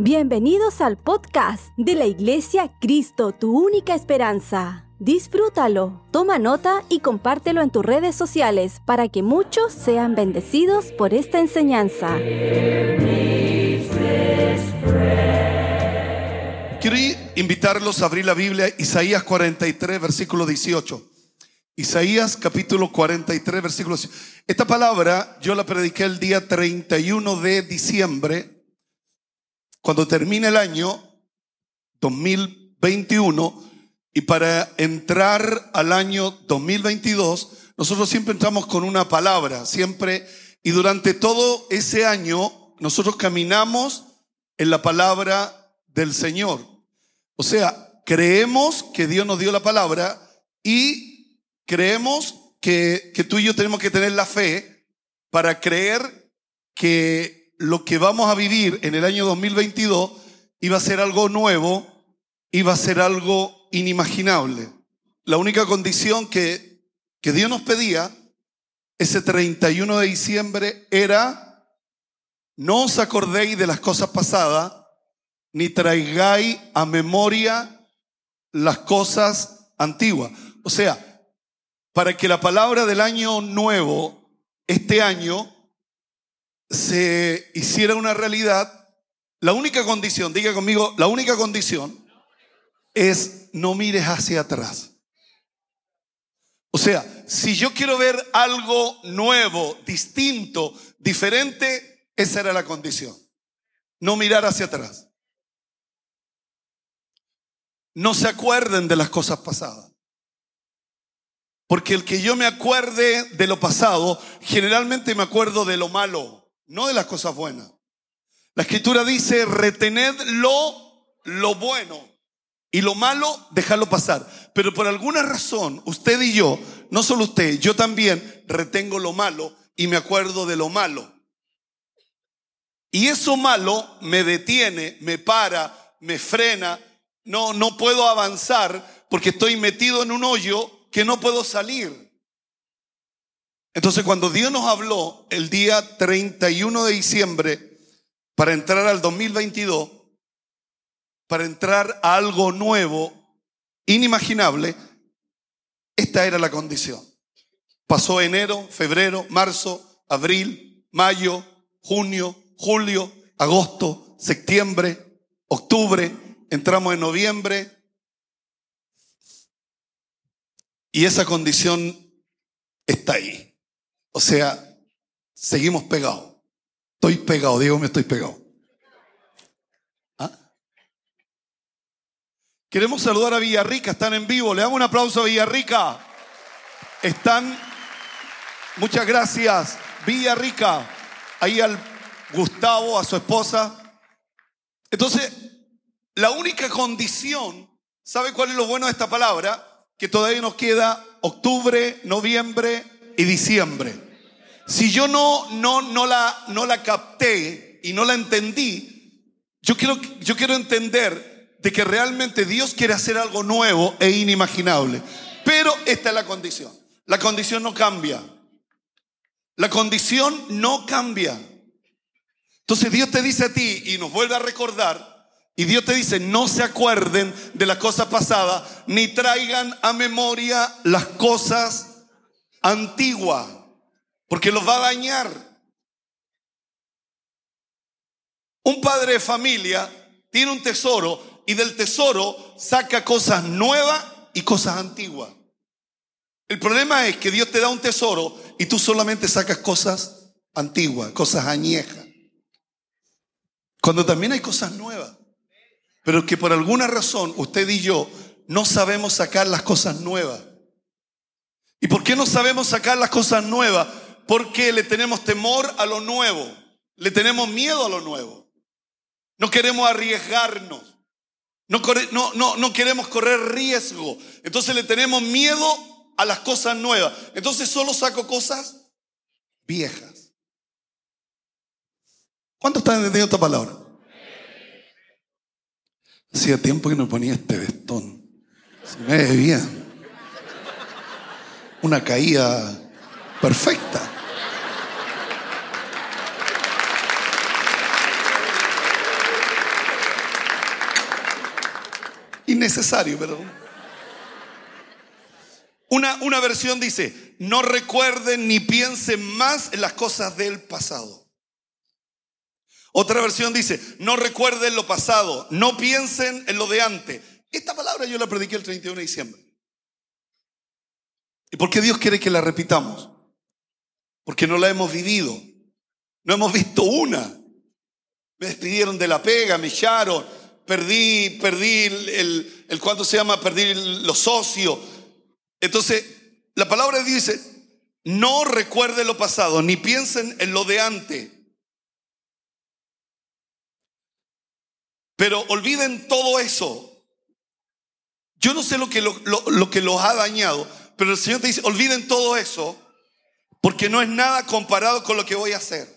Bienvenidos al podcast de la Iglesia Cristo, tu única esperanza. Disfrútalo, toma nota y compártelo en tus redes sociales para que muchos sean bendecidos por esta enseñanza. Quiero invitarlos a abrir la Biblia, Isaías 43, versículo 18. Isaías capítulo 43, versículo 18. Esta palabra yo la prediqué el día 31 de diciembre cuando termine el año 2021 y para entrar al año 2022, nosotros siempre entramos con una palabra, siempre, y durante todo ese año nosotros caminamos en la palabra del Señor. O sea, creemos que Dios nos dio la palabra y creemos que, que tú y yo tenemos que tener la fe para creer que lo que vamos a vivir en el año 2022 iba a ser algo nuevo, iba a ser algo inimaginable. La única condición que, que Dios nos pedía ese 31 de diciembre era, no os acordéis de las cosas pasadas, ni traigáis a memoria las cosas antiguas. O sea, para que la palabra del año nuevo, este año, se hiciera una realidad, la única condición, diga conmigo, la única condición es no mires hacia atrás. O sea, si yo quiero ver algo nuevo, distinto, diferente, esa era la condición. No mirar hacia atrás. No se acuerden de las cosas pasadas. Porque el que yo me acuerde de lo pasado, generalmente me acuerdo de lo malo no de las cosas buenas. La escritura dice, retened lo, lo bueno y lo malo, dejarlo pasar. Pero por alguna razón, usted y yo, no solo usted, yo también retengo lo malo y me acuerdo de lo malo. Y eso malo me detiene, me para, me frena, no, no puedo avanzar porque estoy metido en un hoyo que no puedo salir. Entonces cuando Dios nos habló el día 31 de diciembre para entrar al 2022, para entrar a algo nuevo, inimaginable, esta era la condición. Pasó enero, febrero, marzo, abril, mayo, junio, julio, agosto, septiembre, octubre, entramos en noviembre. Y esa condición está ahí. O sea, seguimos pegados. Estoy pegado, digo, me estoy pegado. ¿Ah? Queremos saludar a Villarrica, están en vivo. Le damos un aplauso a Villarrica. Están, muchas gracias, Villarrica. Ahí al Gustavo, a su esposa. Entonces, la única condición, ¿sabe cuál es lo bueno de esta palabra? Que todavía nos queda octubre, noviembre y diciembre. Si yo no, no, no, la, no la capté y no la entendí, yo quiero, yo quiero entender de que realmente Dios quiere hacer algo nuevo e inimaginable. Pero esta es la condición. La condición no cambia. La condición no cambia. Entonces Dios te dice a ti y nos vuelve a recordar, y Dios te dice, no se acuerden de las cosas pasadas, ni traigan a memoria las cosas antiguas porque los va a dañar. Un padre de familia tiene un tesoro y del tesoro saca cosas nuevas y cosas antiguas. El problema es que Dios te da un tesoro y tú solamente sacas cosas antiguas, cosas añejas. Cuando también hay cosas nuevas. Pero que por alguna razón usted y yo no sabemos sacar las cosas nuevas. ¿Y por qué no sabemos sacar las cosas nuevas? Porque le tenemos temor a lo nuevo, le tenemos miedo a lo nuevo. No queremos arriesgarnos, no, no, no, queremos correr riesgo, entonces le tenemos miedo a las cosas nuevas. Entonces solo saco cosas viejas. ¿Cuántos están entendiendo esta palabra? Hacía tiempo que no ponía este vestón. Se me bien. Una caída perfecta. Innecesario, pero... Una, una versión dice, no recuerden ni piensen más en las cosas del pasado. Otra versión dice, no recuerden lo pasado, no piensen en lo de antes. Esta palabra yo la prediqué el 31 de diciembre. ¿Y por qué Dios quiere que la repitamos? Porque no la hemos vivido. No hemos visto una. Me despidieron de la pega, me echaron, perdí, perdí el, el, ¿cuánto se llama? Perdí los socios. Entonces, la palabra dice, no recuerde lo pasado, ni piensen en lo de antes. Pero olviden todo eso. Yo no sé lo que, lo, lo que los ha dañado, pero el Señor te dice, olviden todo eso, porque no es nada comparado con lo que voy a hacer.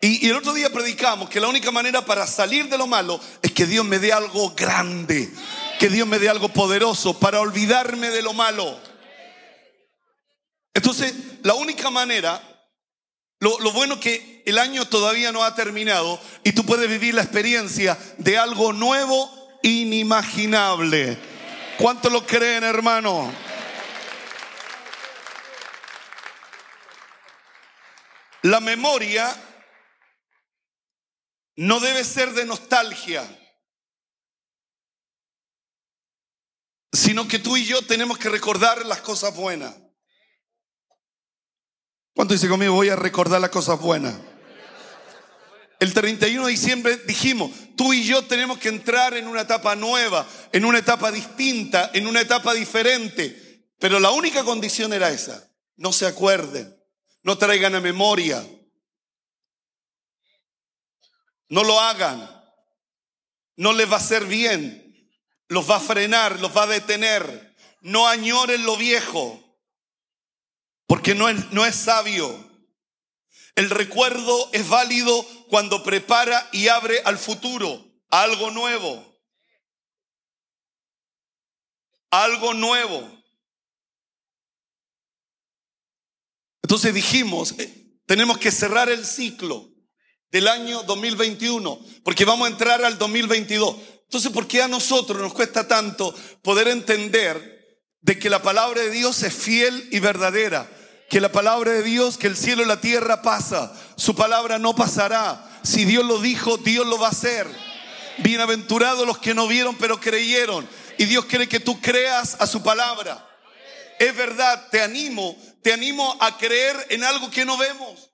Y, el otro día predicamos que la única manera para salir de lo malo es que Dios me dé algo grande, que Dios me dé algo poderoso para olvidarme de lo malo. Entonces, la única manera, lo, lo bueno que el año todavía no ha terminado y tú puedes vivir la experiencia de algo nuevo, inimaginable. ¿Cuánto lo creen, hermano? La memoria no debe ser de nostalgia, sino que tú y yo tenemos que recordar las cosas buenas. ¿Cuánto dice conmigo? Voy a recordar las cosas buenas. El 31 de diciembre dijimos, tú y yo tenemos que entrar en una etapa nueva, en una etapa distinta, en una etapa diferente. Pero la única condición era esa. No se acuerden, no traigan a memoria no lo hagan. No les va a hacer bien. Los va a frenar, los va a detener. No añoren lo viejo, porque no es, no es sabio. El recuerdo es válido cuando prepara y abre al futuro, algo nuevo. Algo nuevo. Entonces dijimos, eh, tenemos que cerrar el ciclo del año 2021, porque vamos a entrar al 2022. Entonces, ¿por qué a nosotros nos cuesta tanto poder entender de que la palabra de Dios es fiel y verdadera? Que la palabra de Dios, que el cielo y la tierra pasa, su palabra no pasará. Si Dios lo dijo, Dios lo va a hacer. Bienaventurados los que no vieron pero creyeron. Y Dios quiere que tú creas a su palabra. Es verdad, te animo, te animo a creer en algo que no vemos.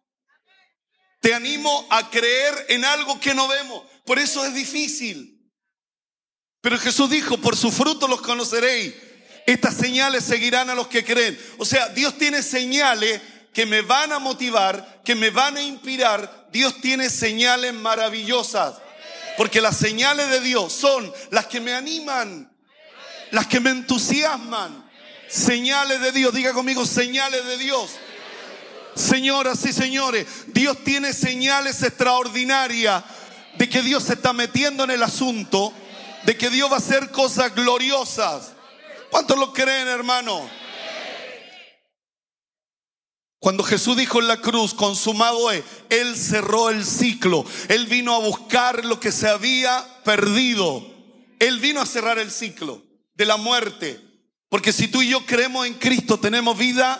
Te animo a creer en algo que no vemos. Por eso es difícil. Pero Jesús dijo, por su fruto los conoceréis. Estas señales seguirán a los que creen. O sea, Dios tiene señales que me van a motivar, que me van a inspirar. Dios tiene señales maravillosas. Porque las señales de Dios son las que me animan, las que me entusiasman. Señales de Dios, diga conmigo, señales de Dios. Señoras y señores, Dios tiene señales extraordinarias de que Dios se está metiendo en el asunto, de que Dios va a hacer cosas gloriosas. ¿Cuántos lo creen, hermano? Cuando Jesús dijo en la cruz, consumado es, Él cerró el ciclo. Él vino a buscar lo que se había perdido. Él vino a cerrar el ciclo de la muerte. Porque si tú y yo creemos en Cristo, tenemos vida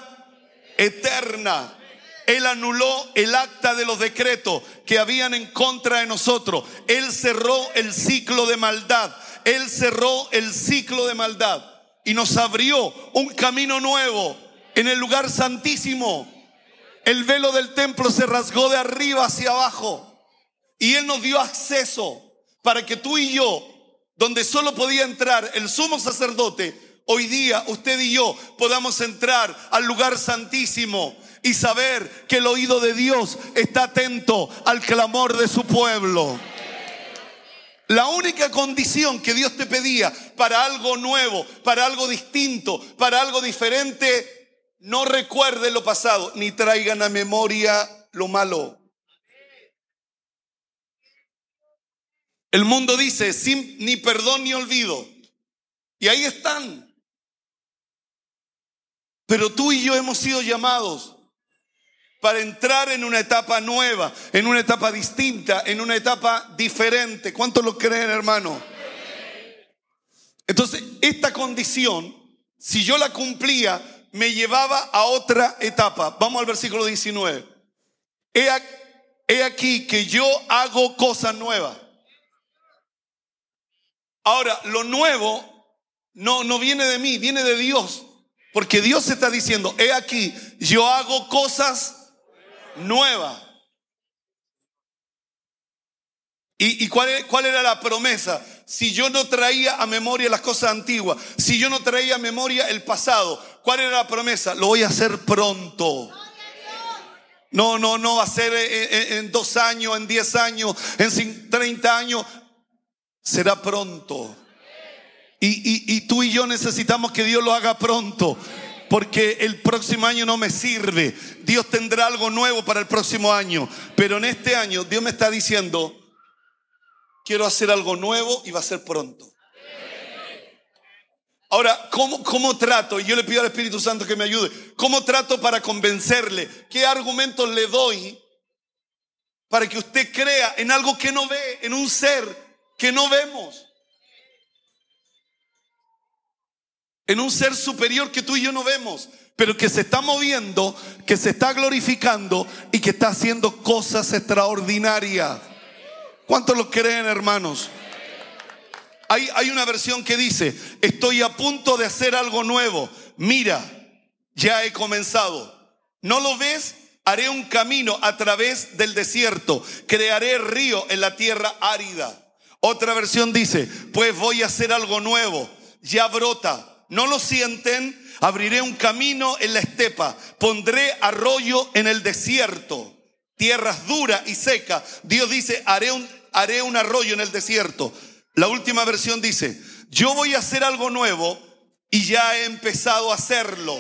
eterna. Él anuló el acta de los decretos que habían en contra de nosotros. Él cerró el ciclo de maldad. Él cerró el ciclo de maldad y nos abrió un camino nuevo en el lugar santísimo. El velo del templo se rasgó de arriba hacia abajo y Él nos dio acceso para que tú y yo, donde solo podía entrar el sumo sacerdote, hoy día usted y yo podamos entrar al lugar santísimo y saber que el oído de Dios está atento al clamor de su pueblo. La única condición que Dios te pedía para algo nuevo, para algo distinto, para algo diferente, no recuerde lo pasado, ni traigan a memoria lo malo. El mundo dice, sin ni perdón ni olvido. Y ahí están. Pero tú y yo hemos sido llamados para entrar en una etapa nueva, en una etapa distinta, en una etapa diferente. ¿Cuántos lo creen, hermano? Entonces, esta condición, si yo la cumplía, me llevaba a otra etapa. Vamos al versículo 19. He, aquí que yo hago cosas nuevas. Ahora, lo nuevo no, no viene de mí, viene de Dios. Porque Dios está diciendo, he aquí, yo hago cosas nuevas. ¿Y, cuál, era la promesa? Si yo no traía a memoria las cosas antiguas, si yo no traía a memoria el pasado, ¿cuál era la promesa? Lo voy a hacer pronto. No, no, no va a ser en, dos años, en diez años, en 30 años. Será pronto. Y tú y yo necesitamos que Dios lo haga pronto porque el próximo año no me sirve. Dios tendrá algo nuevo para el próximo año. Pero en este año Dios me está diciendo, quiero hacer algo nuevo y va a ser pronto. Ahora, ¿cómo, ¿cómo trato? Y yo le pido al Espíritu Santo que me ayude. ¿Cómo trato para convencerle? ¿Qué argumentos le doy para que usted crea en algo que no ve, en un ser que no vemos? En un ser superior que tú y yo no vemos, pero que se está moviendo, que se está glorificando y que está haciendo cosas extraordinarias. ¿Cuántos lo creen, hermanos? Hay, hay una versión que dice, estoy a punto de hacer algo nuevo. Mira, ya he comenzado. ¿No lo ves? Haré un camino a través del desierto. Crearé río en la tierra árida. Otra versión dice, pues voy a hacer algo nuevo. Ya brota. ¿No lo sienten? Abriré un camino en la estepa. Pondré arroyo en el desierto tierras duras y secas. Dios dice, haré un, haré un arroyo en el desierto. La última versión dice, yo voy a hacer algo nuevo y ya he empezado a hacerlo.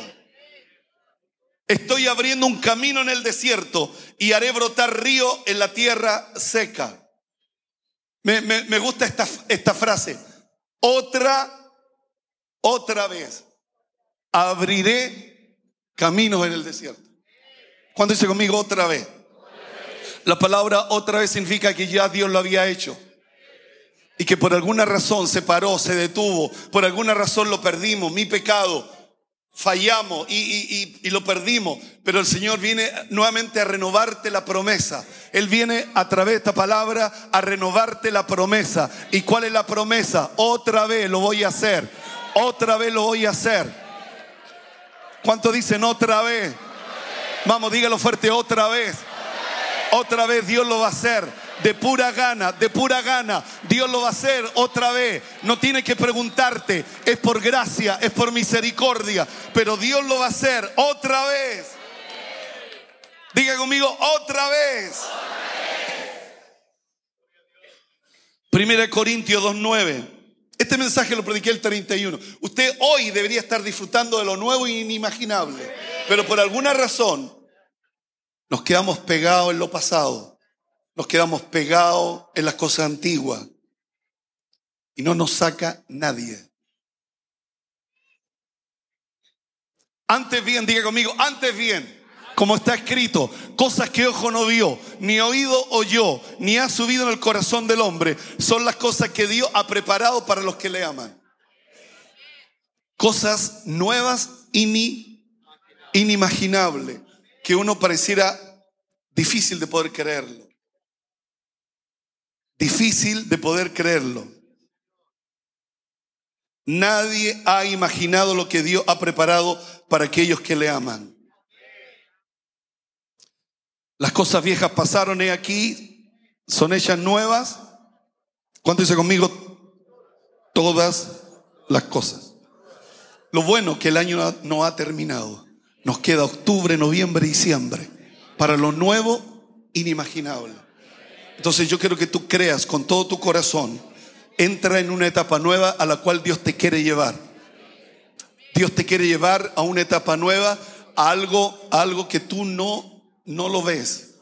Estoy abriendo un camino en el desierto y haré brotar río en la tierra seca. Me, me gusta esta, esta frase. Otra, otra vez. Abriré caminos en el desierto. ¿Cuándo dice conmigo otra vez? La palabra otra vez significa que ya Dios lo había hecho. Y que por alguna razón se paró, se detuvo, por alguna razón lo perdimos, mi pecado, fallamos y, lo perdimos. Pero el Señor viene nuevamente a renovarte la promesa. Él viene a través de esta palabra a renovarte la promesa. ¿Y cuál es la promesa? Otra vez lo voy a hacer. Otra vez lo voy a hacer. ¿Cuánto dicen otra vez? Vamos, dígalo fuerte, otra vez. Otra vez Dios lo va a hacer. De pura gana, de pura gana. Dios lo va a hacer otra vez. No tiene que preguntarte. Es por gracia, es por misericordia. Pero Dios lo va a hacer otra vez. Diga conmigo, otra vez. Primera Corintios 2.9. Este mensaje lo prediqué el 31. Usted hoy debería estar disfrutando de lo nuevo e inimaginable. Pero por alguna razón nos quedamos pegados en lo pasado. Nos quedamos pegados en las cosas antiguas. Y no nos saca nadie. Antes bien, diga conmigo, antes bien, como está escrito, cosas que ojo no vio, ni oído oyó, ni ha subido en el corazón del hombre, son las cosas que Dios ha preparado para los que le aman. Cosas nuevas, y inimaginables que uno pareciera difícil de poder creerlo. Difícil de poder creerlo. Nadie ha imaginado lo que Dios ha preparado para aquellos que le aman. Las cosas viejas pasaron he aquí, son hechas nuevas. ¿Cuánto dice conmigo? Todas las cosas. Lo bueno que el año no ha terminado. Nos queda octubre, noviembre, diciembre para lo nuevo, inimaginable. Entonces yo quiero que tú creas con todo tu corazón, entra en una etapa nueva a la cual Dios te quiere llevar. Dios te quiere llevar a una etapa nueva, a algo, algo que tú no, no lo ves,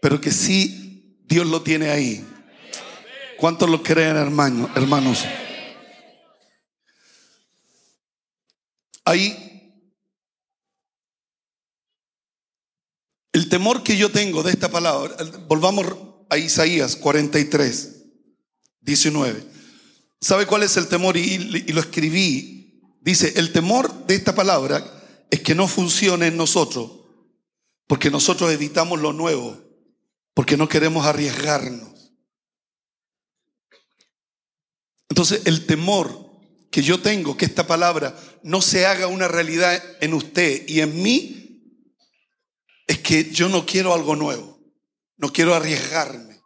pero que sí Dios lo tiene ahí. ¿Cuántos lo creen, hermanos? Ahí El temor que yo tengo de esta palabra, volvamos a Isaías 43, 19. ¿Sabe cuál es el temor? Y, y lo escribí. Dice, el temor de esta palabra es que no funcione en nosotros, porque nosotros evitamos lo nuevo, porque no queremos arriesgarnos. Entonces, el temor que yo tengo, que esta palabra no se haga una realidad en usted y en mí, es que yo no quiero algo nuevo, no quiero arriesgarme.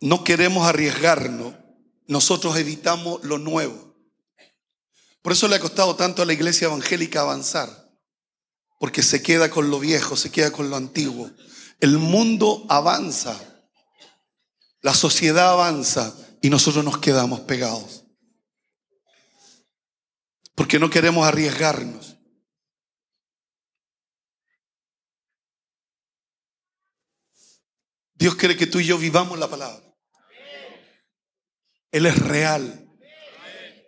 No queremos arriesgarnos, nosotros evitamos lo nuevo. Por eso le ha costado tanto a la iglesia evangélica avanzar, porque se queda con lo viejo, se queda con lo antiguo. El mundo avanza, la sociedad avanza y nosotros nos quedamos pegados. Porque no queremos arriesgarnos. Dios quiere que tú y yo vivamos la palabra. Él es real.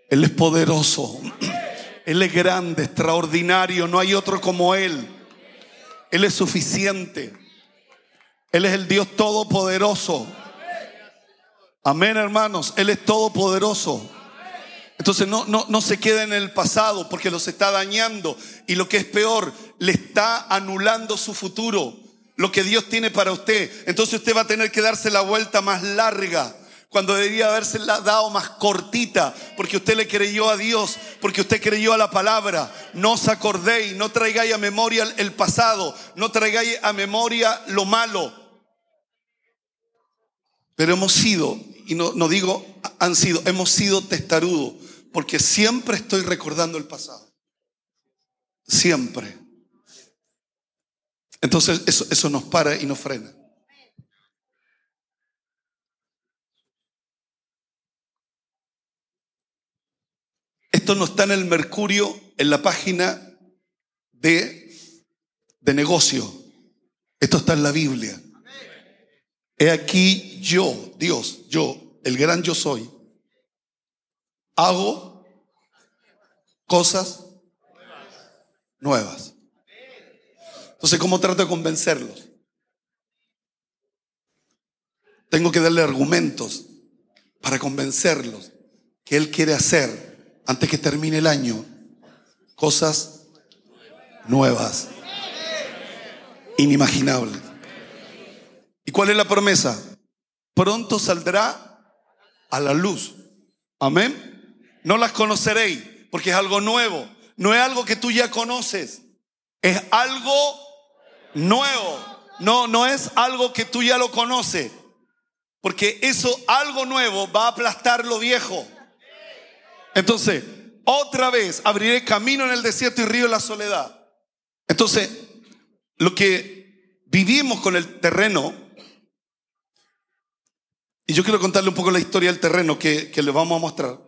Él es poderoso. Él es grande, extraordinario. No hay otro como Él. Él es suficiente. Él es el Dios todopoderoso. Amén, hermanos. Él es todopoderoso. Entonces no, no, no se queda en el pasado porque los está dañando. Y lo que es peor, le está anulando su futuro. Lo que Dios tiene para usted. Entonces usted va a tener que darse la vuelta más larga cuando debería haberse dado más cortita, porque usted le creyó a Dios, porque usted creyó a la palabra. No os acordéis, no traigáis a memoria el pasado, no traigáis a memoria lo malo. Pero hemos sido, y no, no digo han sido, hemos sido testarudos, porque siempre estoy recordando el pasado. Siempre. Entonces eso, eso nos para y nos frena. Esto no está en el Mercurio, en la página de, de negocio. Esto está en la Biblia. He aquí yo, Dios, yo, el gran yo soy, hago cosas nuevas. Entonces, ¿cómo trato de convencerlos? Tengo que darle argumentos para convencerlos que Él quiere hacer antes que termine el año, cosas nuevas, inimaginables. ¿Y cuál es la promesa? Pronto saldrá a la luz. Amén. No las conoceréis porque es algo nuevo. No es algo que tú ya conoces. Es algo nuevo. No, no es algo que tú ya lo conoces. Porque eso, algo nuevo, va a aplastar lo viejo. Entonces, otra vez abriré camino en el desierto y río en la soledad. Entonces, lo que vivimos con el terreno, y yo quiero contarle un poco la historia del terreno que, que le vamos a mostrar.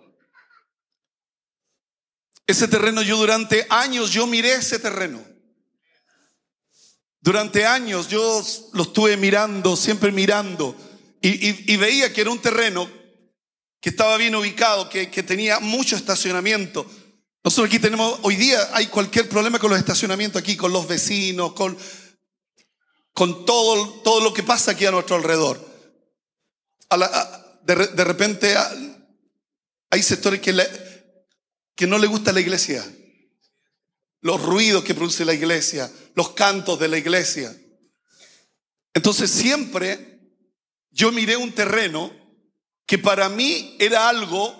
Ese terreno yo durante años, yo miré ese terreno. Durante años yo lo estuve mirando, siempre mirando, y, y veía que era un terreno que estaba bien ubicado, que, tenía mucho estacionamiento. Nosotros aquí tenemos, hoy día hay cualquier problema con los estacionamientos aquí, con los vecinos, con, con todo, todo lo que pasa aquí a nuestro alrededor. de, repente hay sectores que, que no le gusta la iglesia. Los ruidos que produce la iglesia, los cantos de la iglesia. Entonces siempre yo miré un terreno que para mí era algo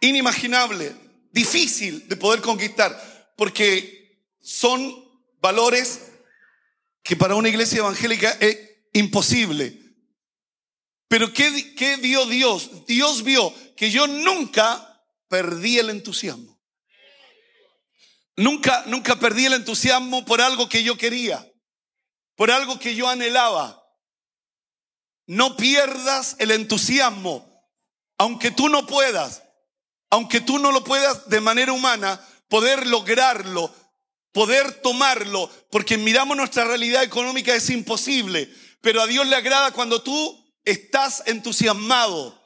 inimaginable, difícil de poder conquistar, porque son valores que para una iglesia evangélica es imposible. Pero ¿qué, ¿qué, vio Dios? Dios vio que yo nunca perdí el entusiasmo. Nunca, nunca perdí el entusiasmo por algo que yo quería, por algo que yo anhelaba. No pierdas el entusiasmo, aunque tú no puedas, aunque tú no lo puedas de manera humana, poder lograrlo, poder tomarlo, porque miramos nuestra realidad económica es imposible, pero a Dios le agrada cuando tú estás entusiasmado,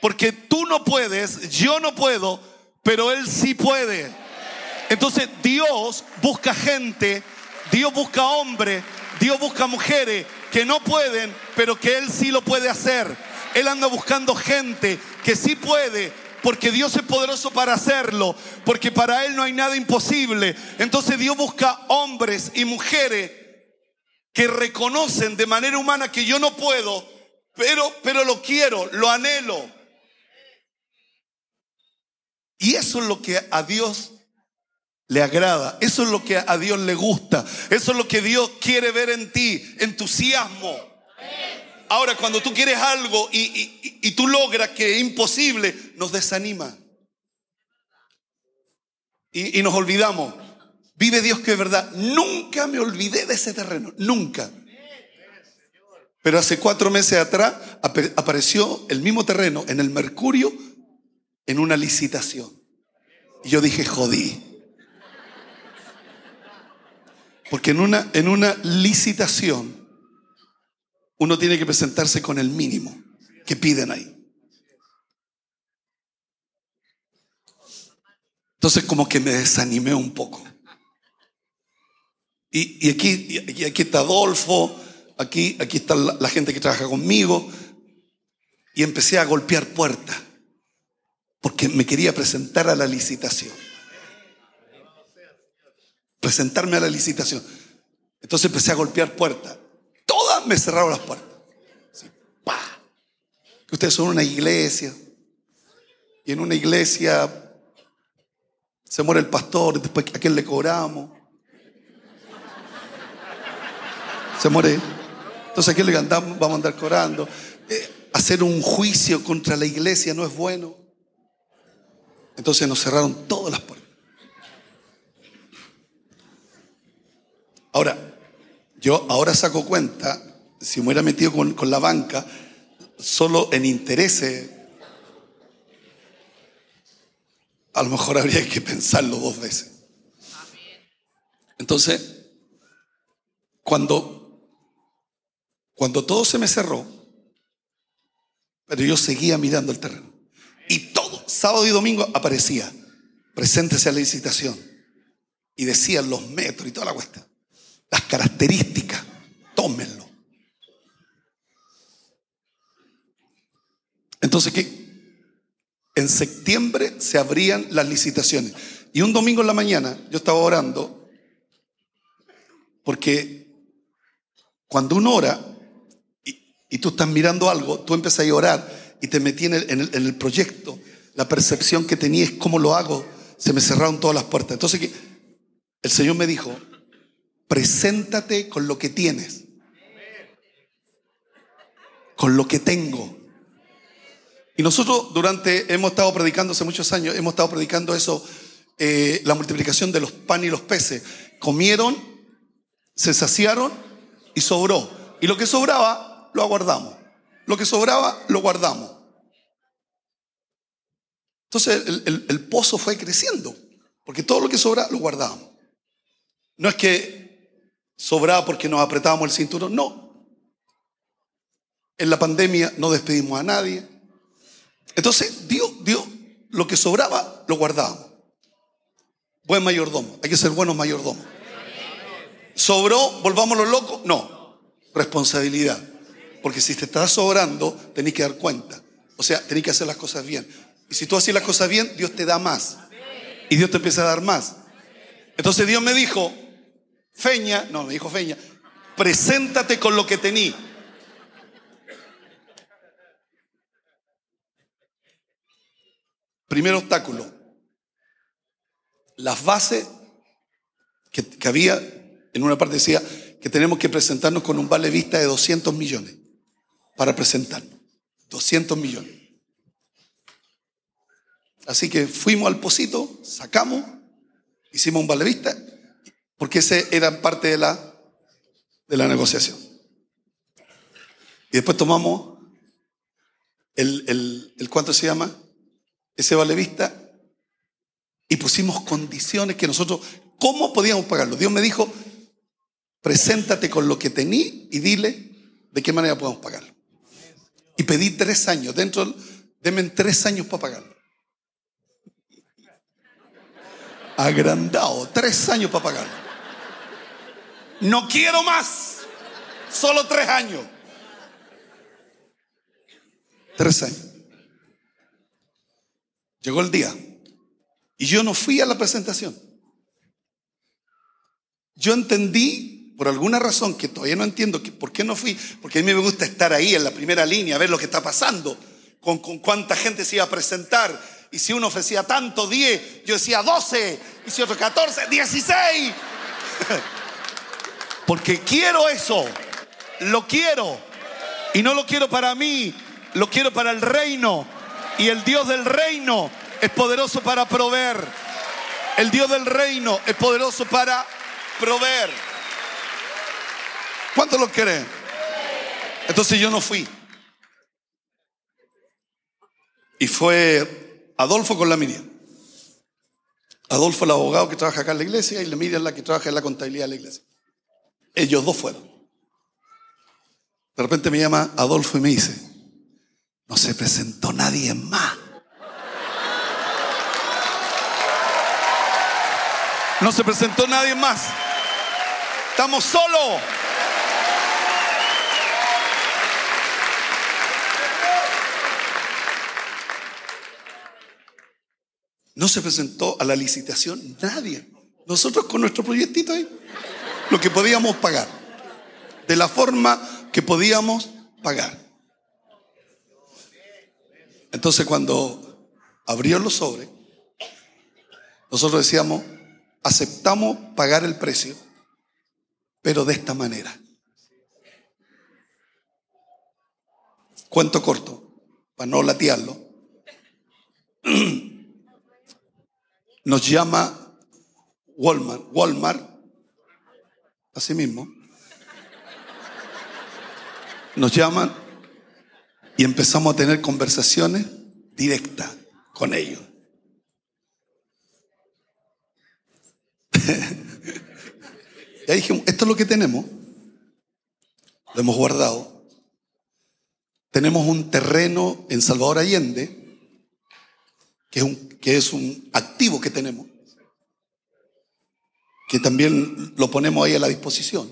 porque tú no puedes, yo no puedo, pero Él sí puede. Entonces Dios busca gente, Dios busca hombre, Dios busca mujeres que no pueden, pero que Él sí lo puede hacer. Él anda buscando gente que sí puede, porque Dios es poderoso para hacerlo, porque para Él no hay nada imposible. Entonces Dios busca hombres y mujeres que reconocen de manera humana que yo no puedo, pero, pero lo quiero, lo anhelo. Y eso es lo que a Dios le agrada. Eso es lo que a Dios le gusta. Eso es lo que Dios quiere ver en ti. Entusiasmo. Ahora, cuando tú quieres algo y, tú logras que es imposible, nos desanima. Y, y nos olvidamos. Vive Dios que es verdad. Nunca me olvidé de ese terreno. Nunca. Pero hace cuatro meses atrás apareció el mismo terreno en el Mercurio en una licitación. Y yo dije, jodí. Porque en una, en una licitación uno tiene que presentarse con el mínimo que piden ahí. Entonces como que me desanimé un poco. Y, aquí, y aquí está Adolfo, aquí, aquí está la, la gente que trabaja conmigo. Y empecé a golpear puertas porque me quería presentar a la licitación presentarme a la licitación. Entonces empecé a golpear puertas. Todas me cerraron las puertas. Ustedes son una iglesia. Y en una iglesia se muere el pastor, después a quién le cobramos. Se muere. Entonces a quién le andamos, vamos a andar cobrando. Eh, hacer un juicio contra la iglesia no es bueno. Entonces nos cerraron todas las puertas. Ahora, yo ahora saco cuenta, si me hubiera metido con, la banca, solo en intereses, a lo mejor habría que pensarlo dos veces. Entonces, cuando, cuando todo se me cerró, pero yo seguía mirando el terreno. Y todo, sábado y domingo aparecía, preséntese a la licitación. Y decían los metros y toda la cuestión las características, tómenlo. Entonces, ¿qué? En septiembre se abrían las licitaciones. Y un domingo en la mañana yo estaba orando porque cuando uno ora y, tú estás mirando algo, tú empiezas a orar y te metí en el, proyecto, la percepción que tenía es cómo lo hago, se me cerraron todas las puertas. Entonces, ¿qué? el Señor me dijo, Preséntate con lo que tienes. Con lo que tengo. Y nosotros durante, hemos estado predicando hace muchos años, hemos estado predicando eso, eh, la multiplicación de los pan y los peces. Comieron, se saciaron y sobró. Y lo que sobraba, lo aguardamos. Lo que sobraba, lo guardamos. Entonces el, el pozo fue creciendo, porque todo lo que sobra, lo guardamos. No es que sobraba porque nos apretábamos el cinturón. No. En la pandemia no despedimos a nadie. Entonces, Dios, Dios, lo que sobraba, lo guardábamos. Buen mayordomo. Hay que ser buenos mayordomos. ¿Sobró? ¿Volvamos los locos? No. Responsabilidad. Porque si te estás sobrando, tenés que dar cuenta. O sea, tenés que hacer las cosas bien. Y si tú haces las cosas bien, Dios te da más. Y Dios te empieza a dar más. Entonces Dios me dijo, Feña, no, me dijo Feña, preséntate con lo que tení. Primer obstáculo, las bases que, había, en una parte decía que tenemos que presentarnos con un vale vista de 200 millones para presentarnos. 200 millones. Así que fuimos al Posito, sacamos, hicimos un vale vista porque ese era parte de la, de la negociación. Y después tomamos el, el, ¿cuánto se llama? Ese vale vista y pusimos condiciones que nosotros, ¿cómo podíamos pagarlo? Dios me dijo, preséntate con lo que tení y dile de qué manera podemos pagarlo. Y pedí tres años, dentro, denme tres años para pagarlo. Agrandado, tres años para pagarlo. No quiero más. Solo tres años. Tres años. Llegó el día. Y yo no fui a la presentación. Yo entendí, por alguna razón que todavía no entiendo, que por qué no fui, porque a mí me gusta estar ahí en la primera línea, ver lo que está pasando, con, con cuánta gente se iba a presentar. Y si uno ofrecía tanto, 10, yo decía 12, y si otro 14, 16. Porque quiero eso, lo quiero. Y no lo quiero para mí, lo quiero para el reino. Y el Dios del reino es poderoso para proveer. El Dios del reino es poderoso para proveer. ¿Cuánto lo creen? Entonces yo no fui. Y fue Adolfo con la Miriam. Adolfo el abogado que trabaja acá en la iglesia y la Miriam la que trabaja en la contabilidad de la iglesia. Ellos dos fueron. De repente me llama Adolfo y me dice, no se presentó nadie más. No se presentó nadie más. Estamos solos. No se presentó a la licitación nadie. Nosotros con nuestro proyectito ahí, lo que podíamos pagar, de la forma que podíamos pagar. Entonces cuando abrió los sobres, nosotros decíamos, aceptamos pagar el precio, pero de esta manera. Cuento corto, para no latearlo. nos llama Walmart, Walmart, así mismo, nos llaman y empezamos a tener conversaciones directas con ellos. y ahí dijimos, esto es lo que tenemos, lo hemos guardado. Tenemos un terreno en Salvador Allende que es un, que es un activo que tenemos, que también lo ponemos ahí a la disposición.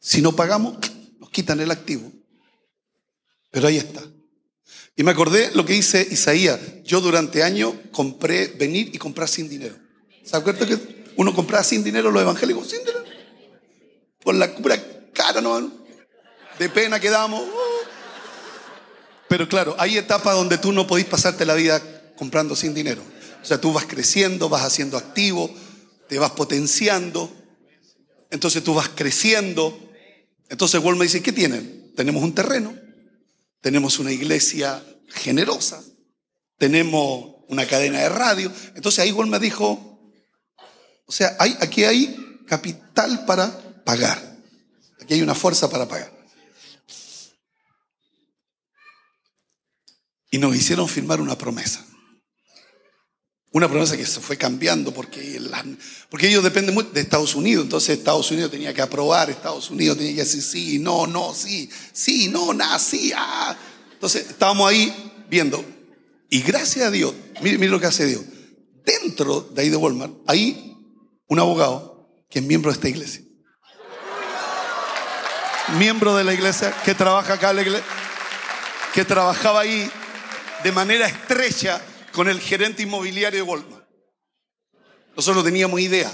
Si no pagamos, nos quitan el activo. Pero ahí está. Y me acordé lo que dice Isaías. Yo durante años compré, venir y comprar sin dinero. ¿Se acuerdan que uno compraba sin dinero los evangélicos? Sin dinero. Por la pura cara, ¿no? De pena que damos. Pero claro, hay etapas donde tú no podís pasarte la vida comprando sin dinero. O sea, tú vas creciendo, vas haciendo activo, te vas potenciando, entonces tú vas creciendo. Entonces Walmart dice, ¿qué tienen? Tenemos un terreno, tenemos una iglesia generosa, tenemos una cadena de radio. Entonces ahí me dijo, o sea, hay, aquí hay capital para pagar, aquí hay una fuerza para pagar. Y nos hicieron firmar una promesa. Una promesa que se fue cambiando porque, porque ellos dependen mucho de Estados Unidos. Entonces Estados Unidos tenía que aprobar, Estados Unidos tenía que decir sí, no, no, sí, sí, no, nada, sí, ah. Entonces estábamos ahí viendo. Y gracias a Dios, mire, mire lo que hace Dios. Dentro de ahí de Walmart hay un abogado que es miembro de esta iglesia. Miembro de la iglesia que trabaja acá la iglesia, que trabajaba ahí de manera estrecha con el gerente inmobiliario de Walmart. Nosotros no teníamos idea.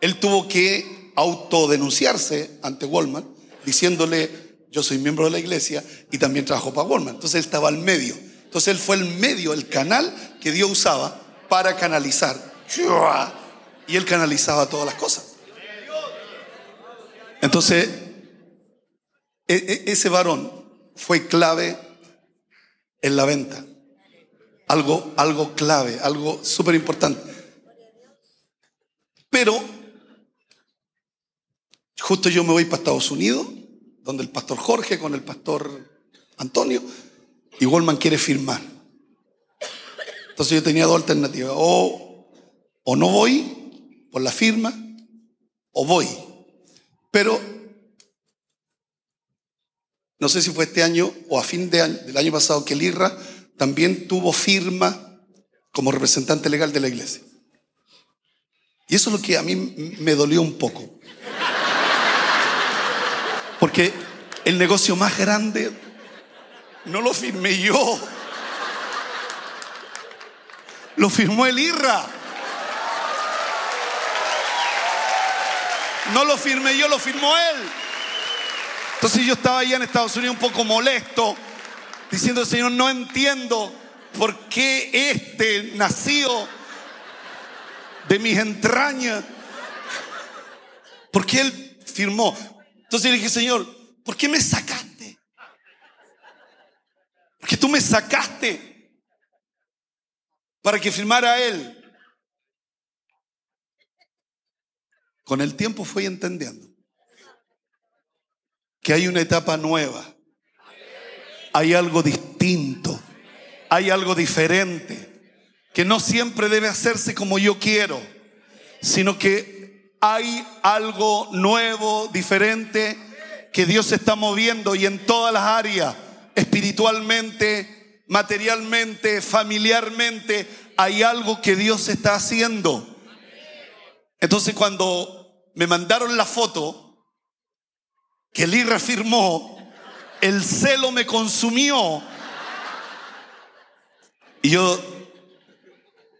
Él tuvo que autodenunciarse ante Walmart diciéndole, yo soy miembro de la iglesia y también trabajo para Walmart. Entonces él estaba al medio. Entonces él fue el medio, el canal que Dios usaba para canalizar. Y él canalizaba todas las cosas. Entonces, e, e, ese varón fue clave en la venta algo, algo clave, algo súper importante. Pero, justo yo me voy para Estados Unidos, donde el pastor Jorge con el pastor Antonio, y Goldman quiere firmar. Entonces yo tenía dos alternativas, o, o no voy por la firma, o voy. Pero no sé si fue este año o a fin de año, del año pasado que el IRRA también tuvo firma como representante legal de la iglesia. Y eso es lo que a mí me dolió un poco. Porque el negocio más grande no lo firmé yo. Lo firmó el IRA. No lo firmé yo, lo firmó él. Entonces yo estaba allá en Estados Unidos un poco molesto, diciendo, Señor, no entiendo por qué este nacido de mis entrañas, por qué él firmó. Entonces le dije, Señor, ¿por qué me sacaste? Porque tú me sacaste para que firmara él. Con el tiempo fui entendiendo que hay una etapa nueva, hay algo distinto, hay algo diferente, que no siempre debe hacerse como yo quiero, sino que hay algo nuevo, diferente, que Dios está moviendo y en todas las áreas, espiritualmente, materialmente, familiarmente, hay algo que Dios está haciendo. Entonces cuando me mandaron la foto, que Lee reafirmó, el celo me consumió. Y yo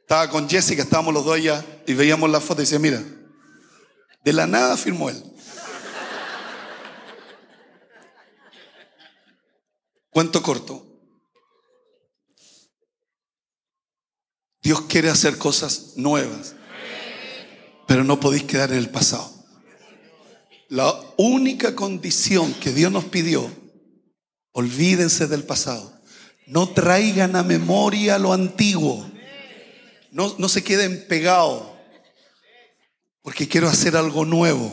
estaba con Jessica, estábamos los dos allá y veíamos la foto y decía, mira, de la nada firmó él. Cuento corto. Dios quiere hacer cosas nuevas pero no podéis quedar en el pasado. La única condición que Dios nos pidió, olvídense del pasado. No traigan a memoria lo antiguo. No, no se queden pegados. Porque quiero hacer algo nuevo.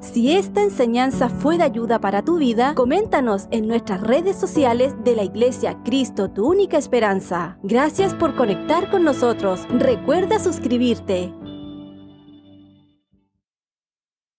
Si esta enseñanza fue de ayuda para tu vida, coméntanos en nuestras redes sociales de la Iglesia Cristo, tu única esperanza. Gracias por conectar con nosotros. Recuerda suscribirte.